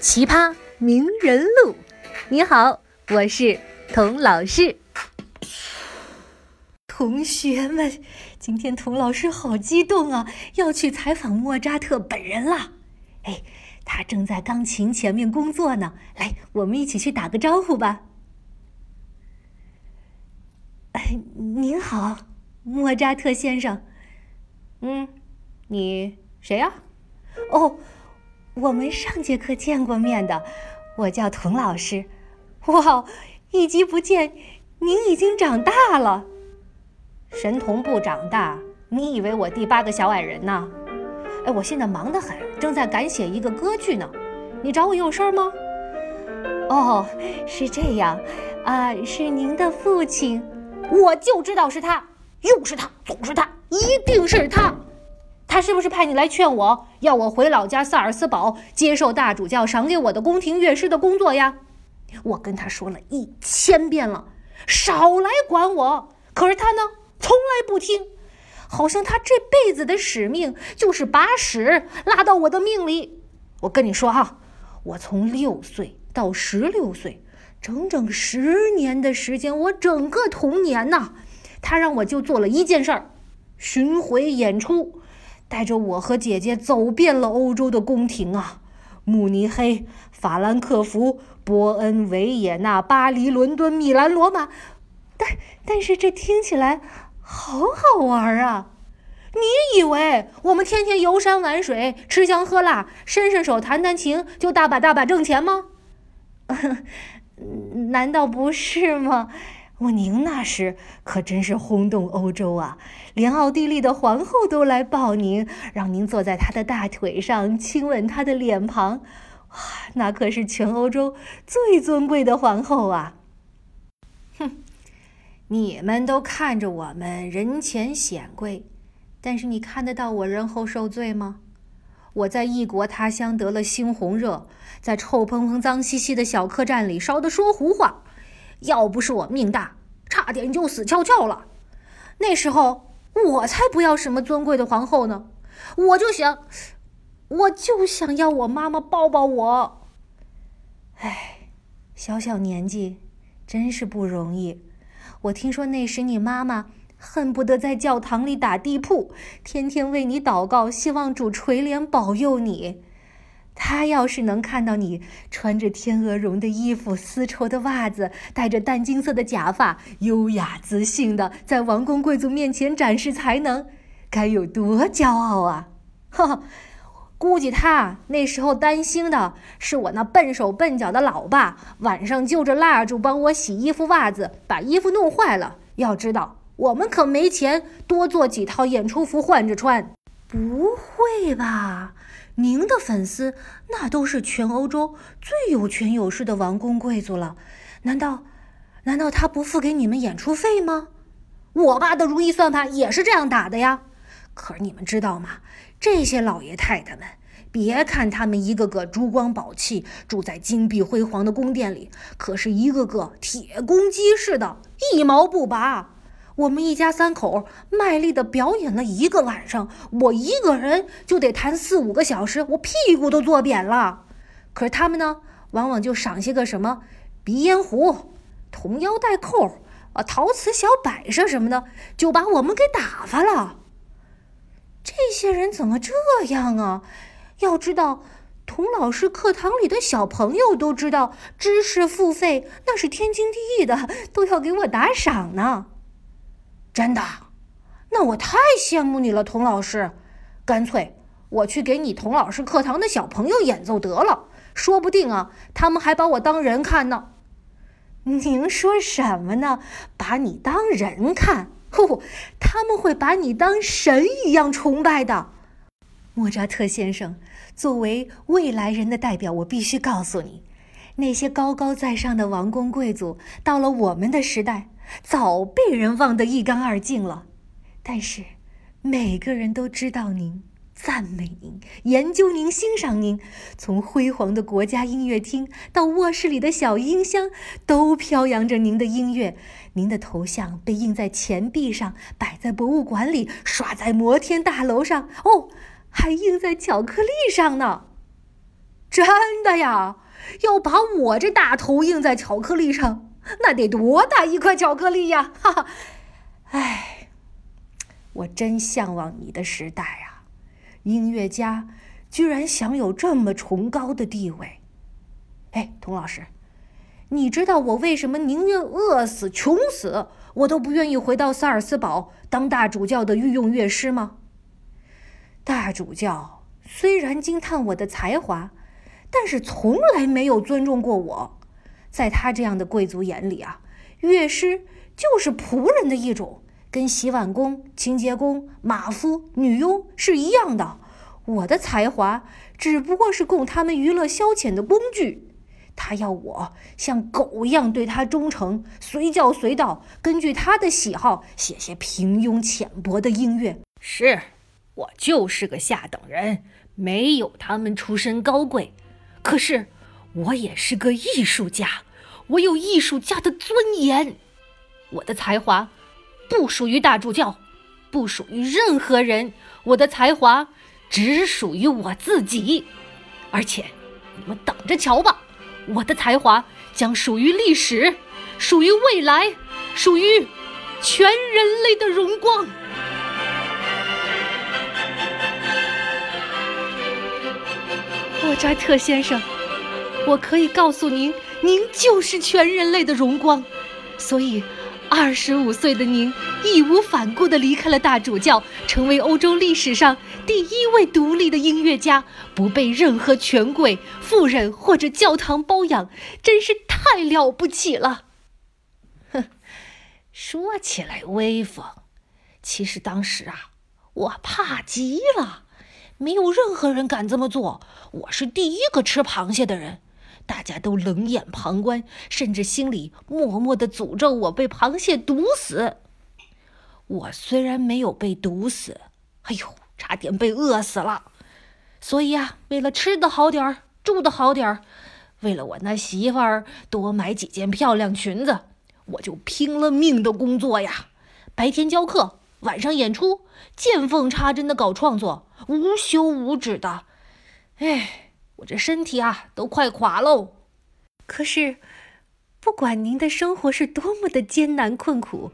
奇葩名人录。你好，我是童老师。同学们，今天童老师好激动啊，要去采访莫扎特本人了。哎，他正在钢琴前面工作呢。来，我们一起去打个招呼吧。哎，您好。莫扎特先生，嗯，你谁呀？哦，我们上节课见过面的，我叫童老师。哇，一集不见，您已经长大了。神童不长大，你以为我第八个小矮人呢？哎，我现在忙得很，正在赶写一个歌剧呢。你找我有事儿吗？哦，是这样，啊，是您的父亲，我就知道是他。又是他，总是他，一定是他。他是不是派你来劝我，要我回老家萨尔斯堡接受大主教赏给我的宫廷乐师的工作呀？我跟他说了一千遍了，少来管我。可是他呢，从来不听，好像他这辈子的使命就是把屎拉到我的命里。我跟你说哈，我从六岁到十六岁，整整十年的时间，我整个童年呐。他让我就做了一件事儿，巡回演出，带着我和姐姐走遍了欧洲的宫廷啊，慕尼黑、法兰克福、波恩、维也纳、巴黎、伦敦、米兰、罗马。但但是这听起来好好玩啊！你以为我们天天游山玩水、吃香喝辣、伸伸手、弹弹琴就大把大把挣钱吗？难道不是吗？我您那时可真是轰动欧洲啊！连奥地利的皇后都来抱您，让您坐在她的大腿上亲吻她的脸庞，哇，那可是全欧洲最尊贵的皇后啊！哼，你们都看着我们人前显贵，但是你看得到我人后受罪吗？我在异国他乡得了猩红热，在臭蓬蓬、脏兮兮的小客栈里烧得说胡话。要不是我命大，差点就死翘翘了。那时候我才不要什么尊贵的皇后呢，我就想，我就想要我妈妈抱抱我。哎，小小年纪，真是不容易。我听说那时你妈妈恨不得在教堂里打地铺，天天为你祷告，希望主垂怜保佑你。他要是能看到你穿着天鹅绒的衣服、丝绸的袜子，戴着淡金色的假发，优雅自信的在王公贵族面前展示才能，该有多骄傲啊！哈哈，估计他那时候担心的是我那笨手笨脚的老爸晚上就着蜡烛帮我洗衣服、袜子，把衣服弄坏了。要知道，我们可没钱多做几套演出服换着穿。不会吧？您的粉丝那都是全欧洲最有权有势的王公贵族了，难道，难道他不付给你们演出费吗？我爸的如意算盘也是这样打的呀。可是你们知道吗？这些老爷太太们，别看他们一个个珠光宝气，住在金碧辉煌的宫殿里，可是一个个铁公鸡似的，一毛不拔。我们一家三口卖力的表演了一个晚上，我一个人就得弹四五个小时，我屁股都坐扁了。可是他们呢，往往就赏些个什么鼻烟壶、铜腰带扣、啊陶瓷小摆设什么的，就把我们给打发了。这些人怎么这样啊？要知道，童老师课堂里的小朋友都知道，知识付费那是天经地义的，都要给我打赏呢。真的，那我太羡慕你了，童老师。干脆我去给你童老师课堂的小朋友演奏得了，说不定啊，他们还把我当人看呢。您说什么呢？把你当人看？呼，他们会把你当神一样崇拜的。莫扎特先生，作为未来人的代表，我必须告诉你，那些高高在上的王公贵族，到了我们的时代，早被人忘得一干二净了。但是，每个人都知道您。赞美您，研究您，欣赏您。从辉煌的国家音乐厅到卧室里的小音箱，都飘扬着您的音乐。您的头像被印在钱币上，摆在博物馆里，刷在摩天大楼上，哦，还印在巧克力上呢。真的呀？要把我这大头印在巧克力上，那得多大一块巧克力呀！哈哈，哎，我真向往你的时代啊！音乐家居然享有这么崇高的地位，哎，童老师，你知道我为什么宁愿饿死、穷死，我都不愿意回到萨尔斯堡当大主教的御用乐师吗？大主教虽然惊叹我的才华，但是从来没有尊重过我。在他这样的贵族眼里啊，乐师就是仆人的一种。跟洗碗工、清洁工、马夫、女佣是一样的。我的才华只不过是供他们娱乐消遣的工具。他要我像狗一样对他忠诚，随叫随到，根据他的喜好写些平庸浅薄的音乐。是，我就是个下等人，没有他们出身高贵。可是，我也是个艺术家，我有艺术家的尊严。我的才华。不属于大主教，不属于任何人。我的才华只属于我自己，而且你们等着瞧吧，我的才华将属于历史，属于未来，属于全人类的荣光。莫扎特先生，我可以告诉您，您就是全人类的荣光，所以。二十五岁的您义无反顾地离开了大主教，成为欧洲历史上第一位独立的音乐家，不被任何权贵、富人或者教堂包养，真是太了不起了。哼，说起来威风，其实当时啊，我怕极了，没有任何人敢这么做，我是第一个吃螃蟹的人。大家都冷眼旁观，甚至心里默默的诅咒我被螃蟹毒死。我虽然没有被毒死，哎呦，差点被饿死了。所以啊，为了吃的好点儿，住的好点儿，为了我那媳妇儿多买几件漂亮裙子，我就拼了命的工作呀。白天教课，晚上演出，见缝插针的搞创作，无休无止的。哎。我这身体啊，都快垮喽。可是，不管您的生活是多么的艰难困苦，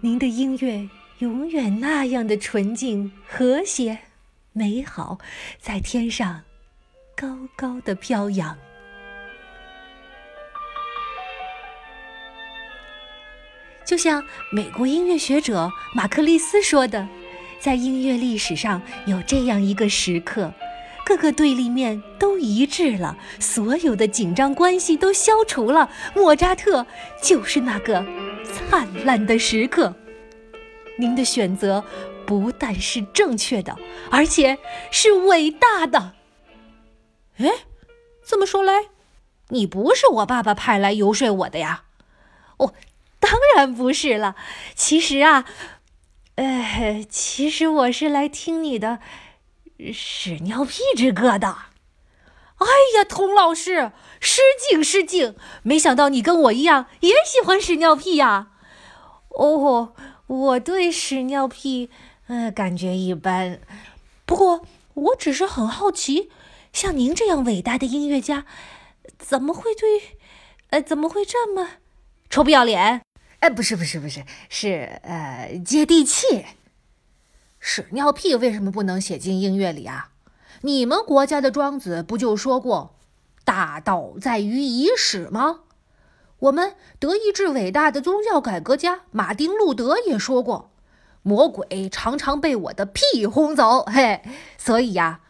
您的音乐永远那样的纯净、和谐、美好，在天上高高的飘扬。就像美国音乐学者马克利斯说的，在音乐历史上有这样一个时刻。各个对立面都一致了，所有的紧张关系都消除了。莫扎特就是那个灿烂的时刻。您的选择不但是正确的，而且是伟大的。哎，这么说来，你不是我爸爸派来游说我的呀？哦，当然不是了。其实啊，呃，其实我是来听你的。屎尿屁之歌的，哎呀，童老师，失敬失敬！没想到你跟我一样也喜欢屎尿屁呀。哦，我对屎尿屁，呃，感觉一般。不过，我只是很好奇，像您这样伟大的音乐家，怎么会对，呃，怎么会这么臭不要脸？哎，不是，不是，不是，是呃，接地气。屎尿屁为什么不能写进音乐里啊？你们国家的庄子不就说过“大道在于以屎”吗？我们德意志伟大的宗教改革家马丁·路德也说过：“魔鬼常常被我的屁轰走。”嘿，所以呀，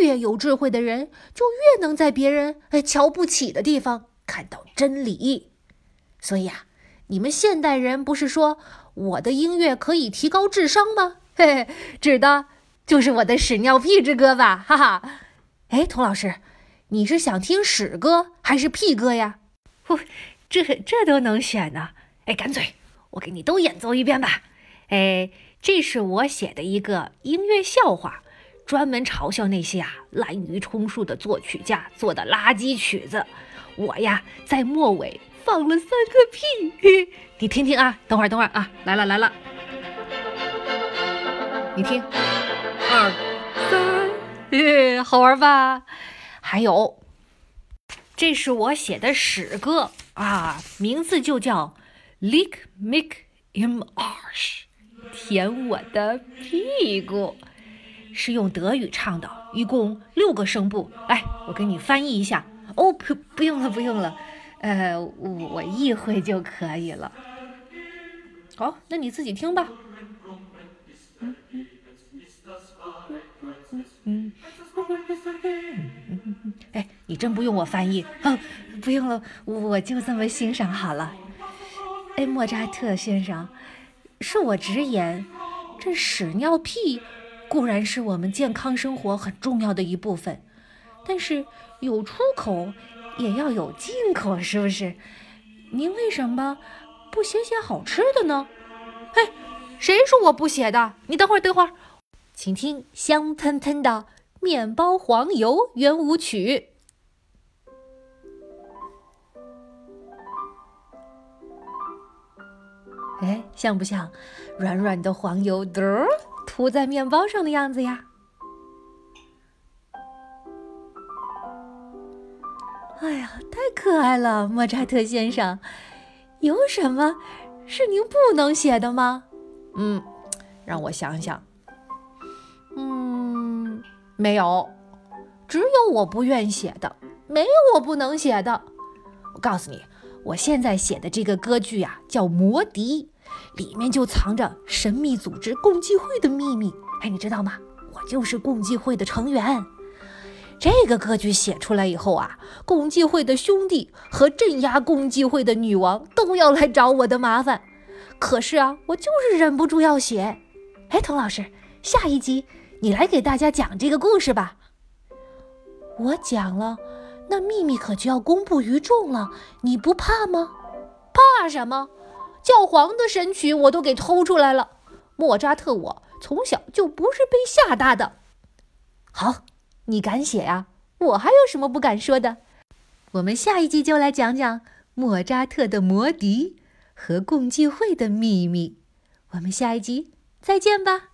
越有智慧的人就越能在别人哎瞧不起的地方看到真理。所以啊，你们现代人不是说我的音乐可以提高智商吗？嘿嘿，指的就是我的屎尿屁之歌吧，哈哈！哎，童老师，你是想听屎歌还是屁歌呀？不，这这都能选呢。哎，干脆我给你都演奏一遍吧。哎，这是我写的一个音乐笑话，专门嘲笑那些啊滥竽充数的作曲家做的垃圾曲子。我呀，在末尾放了三个屁，你听听啊。等会儿，等会儿啊，来了来了，你听，二三，好玩吧？还有，这是我写的史歌啊，名字就叫《Lick Mick im Arsch》，舔我的屁股，是用德语唱的，一共六个声部。来，我给你翻译一下。哦，不，不用了，不用了，呃，我意会就可以了。好，那你自己听吧。你真不用我翻译？啊，不用了，我就这么欣赏好了。哎，莫扎特先生，恕我直言，这屎尿屁固然是我们健康生活很重要的一部分。但是有出口也要有进口，是不是？您为什么不写写好吃的呢？嘿，谁说我不写的？你等会儿，等会儿，请听香喷喷的面包黄油圆舞曲。哎，像不像软软的黄油儿涂在面包上的样子呀？哎呀，太可爱了，莫扎特先生，有什么是您不能写的吗？嗯，让我想想，嗯，没有，只有我不愿写的，没有我不能写的。我告诉你，我现在写的这个歌剧呀，叫《魔笛》，里面就藏着神秘组织共济会的秘密。哎，你知道吗？我就是共济会的成员。这个歌剧写出来以后啊，共济会的兄弟和镇压共济会的女王都要来找我的麻烦。可是啊，我就是忍不住要写。哎，童老师，下一集你来给大家讲这个故事吧。我讲了，那秘密可就要公布于众了，你不怕吗？怕什么？教皇的神曲我都给偷出来了。莫扎特，我从小就不是被吓大的。好。你敢写呀？我还有什么不敢说的？我们下一集就来讲讲莫扎特的魔笛和共济会的秘密。我们下一集再见吧。